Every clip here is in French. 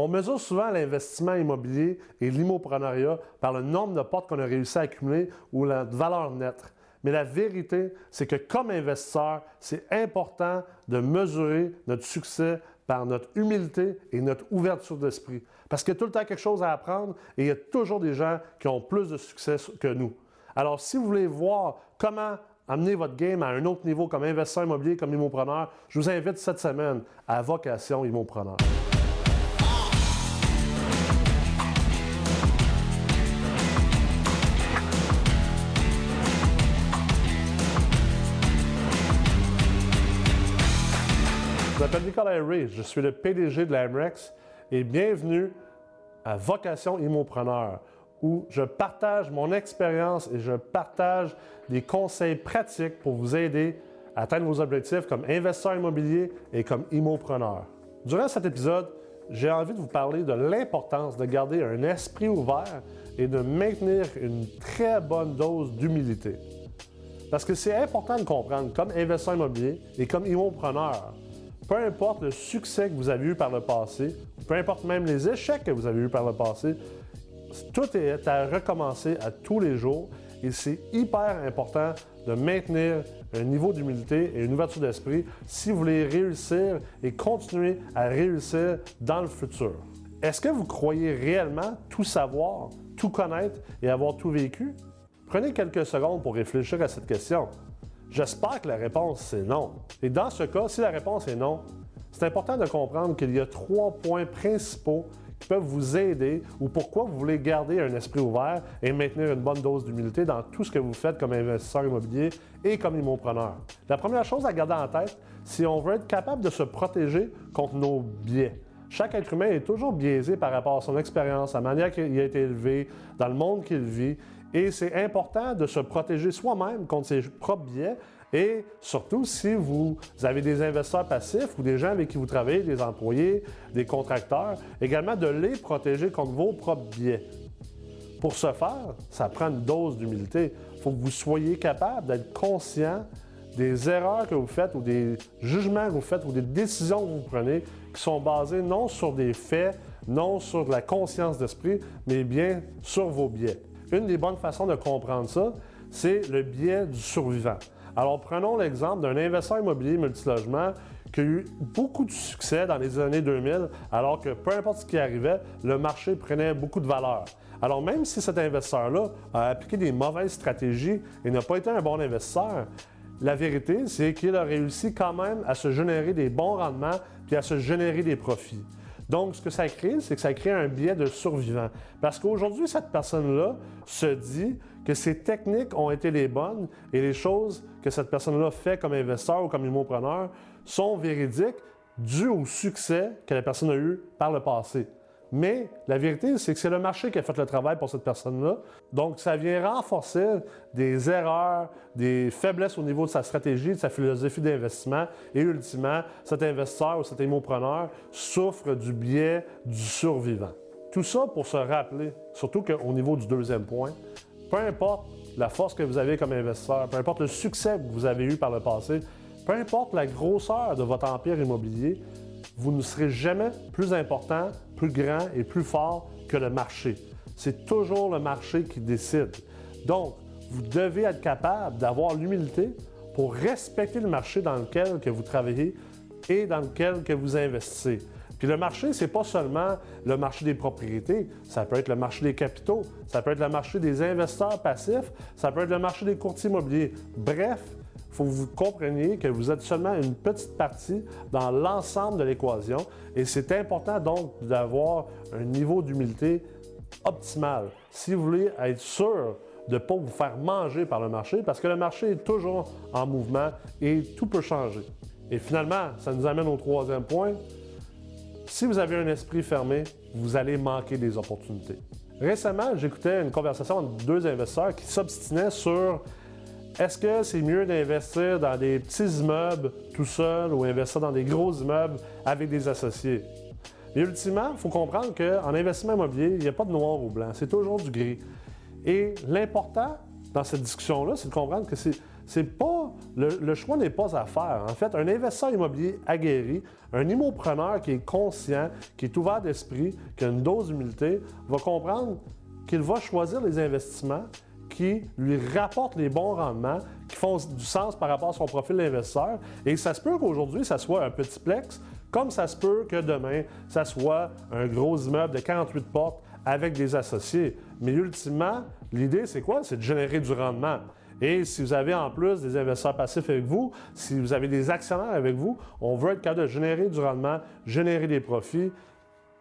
On mesure souvent l'investissement immobilier et l'immoprenariat par le nombre de portes qu'on a réussi à accumuler ou la valeur nette. Mais la vérité, c'est que comme investisseur, c'est important de mesurer notre succès par notre humilité et notre ouverture d'esprit. Parce qu'il y a tout le temps quelque chose à apprendre et il y a toujours des gens qui ont plus de succès que nous. Alors, si vous voulez voir comment amener votre game à un autre niveau comme investisseur immobilier, comme immopreneur, je vous invite cette semaine à Vocation Immopreneur. M'appelle Nicolas Ray, je suis le PDG de l'AMREX et bienvenue à Vocation Immopreneur où je partage mon expérience et je partage des conseils pratiques pour vous aider à atteindre vos objectifs comme investisseur immobilier et comme immopreneur. Durant cet épisode, j'ai envie de vous parler de l'importance de garder un esprit ouvert et de maintenir une très bonne dose d'humilité. Parce que c'est important de comprendre, comme investisseur immobilier et comme immopreneur, peu importe le succès que vous avez eu par le passé, peu importe même les échecs que vous avez eus par le passé, tout est à recommencer à tous les jours et c'est hyper important de maintenir un niveau d'humilité et une ouverture d'esprit si vous voulez réussir et continuer à réussir dans le futur. Est-ce que vous croyez réellement tout savoir, tout connaître et avoir tout vécu? Prenez quelques secondes pour réfléchir à cette question. J'espère que la réponse c'est non. Et dans ce cas, si la réponse est non, c'est important de comprendre qu'il y a trois points principaux qui peuvent vous aider ou pourquoi vous voulez garder un esprit ouvert et maintenir une bonne dose d'humilité dans tout ce que vous faites comme investisseur immobilier et comme immopreneur. La première chose à garder en tête, c'est on veut être capable de se protéger contre nos biais. Chaque être humain est toujours biaisé par rapport à son expérience, à la manière qu'il a été élevé, dans le monde qu'il vit. Et c'est important de se protéger soi-même contre ses propres biais et surtout si vous avez des investisseurs passifs ou des gens avec qui vous travaillez, des employés, des contracteurs, également de les protéger contre vos propres biais. Pour ce faire, ça prend une dose d'humilité. Il faut que vous soyez capable d'être conscient des erreurs que vous faites ou des jugements que vous faites ou des décisions que vous prenez qui sont basées non sur des faits, non sur de la conscience d'esprit, mais bien sur vos biais. Une des bonnes façons de comprendre ça, c'est le biais du survivant. Alors prenons l'exemple d'un investisseur immobilier multilogement qui a eu beaucoup de succès dans les années 2000, alors que peu importe ce qui arrivait, le marché prenait beaucoup de valeur. Alors même si cet investisseur-là a appliqué des mauvaises stratégies et n'a pas été un bon investisseur, la vérité, c'est qu'il a réussi quand même à se générer des bons rendements puis à se générer des profits. Donc, ce que ça crée, c'est que ça crée un biais de survivant. Parce qu'aujourd'hui, cette personne-là se dit que ses techniques ont été les bonnes et les choses que cette personne-là fait comme investisseur ou comme immopreneur sont véridiques dues au succès que la personne a eu par le passé. Mais la vérité, c'est que c'est le marché qui a fait le travail pour cette personne-là. Donc, ça vient renforcer des erreurs, des faiblesses au niveau de sa stratégie, de sa philosophie d'investissement. Et ultimement, cet investisseur ou cet immopreneur souffre du biais du survivant. Tout ça pour se rappeler, surtout qu'au niveau du deuxième point, peu importe la force que vous avez comme investisseur, peu importe le succès que vous avez eu par le passé, peu importe la grosseur de votre empire immobilier, vous ne serez jamais plus important, plus grand et plus fort que le marché. C'est toujours le marché qui décide. Donc, vous devez être capable d'avoir l'humilité pour respecter le marché dans lequel que vous travaillez et dans lequel que vous investissez. Puis le marché, c'est pas seulement le marché des propriétés, ça peut être le marché des capitaux, ça peut être le marché des investisseurs passifs, ça peut être le marché des courtiers immobiliers. Bref, il faut que vous compreniez que vous êtes seulement une petite partie dans l'ensemble de l'équation et c'est important donc d'avoir un niveau d'humilité optimal si vous voulez être sûr de ne pas vous faire manger par le marché parce que le marché est toujours en mouvement et tout peut changer. Et finalement, ça nous amène au troisième point. Si vous avez un esprit fermé, vous allez manquer des opportunités. Récemment, j'écoutais une conversation entre deux investisseurs qui s'obstinaient sur est-ce que c'est mieux d'investir dans des petits immeubles tout seul ou investir dans des gros immeubles avec des associés? Mais ultimement, il faut comprendre qu'en investissement immobilier, il n'y a pas de noir ou blanc, c'est toujours du gris. Et l'important dans cette discussion-là, c'est de comprendre que c'est pas le, choix n'est pas à faire. En fait, un investisseur immobilier aguerri, un immopreneur qui est conscient, qui est ouvert d'esprit, qui a une dose d'humilité, va comprendre qu'il va choisir les investissements qui lui rapportent les bons rendements, qui font du sens par rapport à son profil d'investisseur. Et ça se peut qu'aujourd'hui, ça soit un petit plex, comme ça se peut que demain, ça soit un gros immeuble de 48 portes avec des associés. Mais ultimement, l'idée, c'est quoi? C'est de générer du rendement. Et si vous avez en plus des investisseurs passifs avec vous, si vous avez des actionnaires avec vous, on veut être capable de générer du rendement, générer des profits.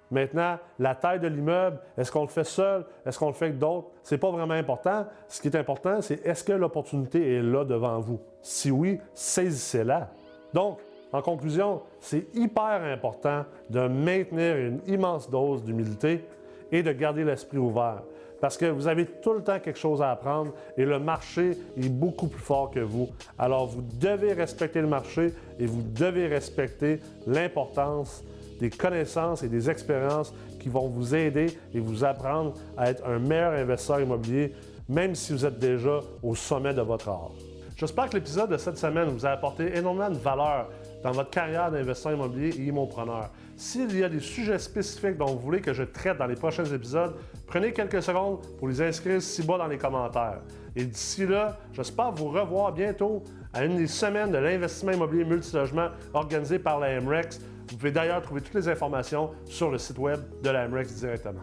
Maintenant, la taille de l'immeuble, est-ce qu'on le fait seul? Est-ce qu'on le fait avec d'autres? Ce n'est pas vraiment important. Ce qui est important, c'est est-ce que l'opportunité est là devant vous? Si oui, saisissez-la. Donc, en conclusion, c'est hyper important de maintenir une immense dose d'humilité et de garder l'esprit ouvert. Parce que vous avez tout le temps quelque chose à apprendre et le marché est beaucoup plus fort que vous. Alors vous devez respecter le marché et vous devez respecter l'importance des connaissances et des expériences qui vont vous aider et vous apprendre à être un meilleur investisseur immobilier, même si vous êtes déjà au sommet de votre art. J'espère que l'épisode de cette semaine vous a apporté énormément de valeur dans votre carrière d'investisseur immobilier et immopreneur. S'il y a des sujets spécifiques dont vous voulez que je traite dans les prochains épisodes, prenez quelques secondes pour les inscrire ci-bas dans les commentaires. Et d'ici là, j'espère vous revoir bientôt à une des semaines de l'investissement immobilier multilogement organisé par la MREX. Vous pouvez d'ailleurs trouver toutes les informations sur le site web de la MREX directement.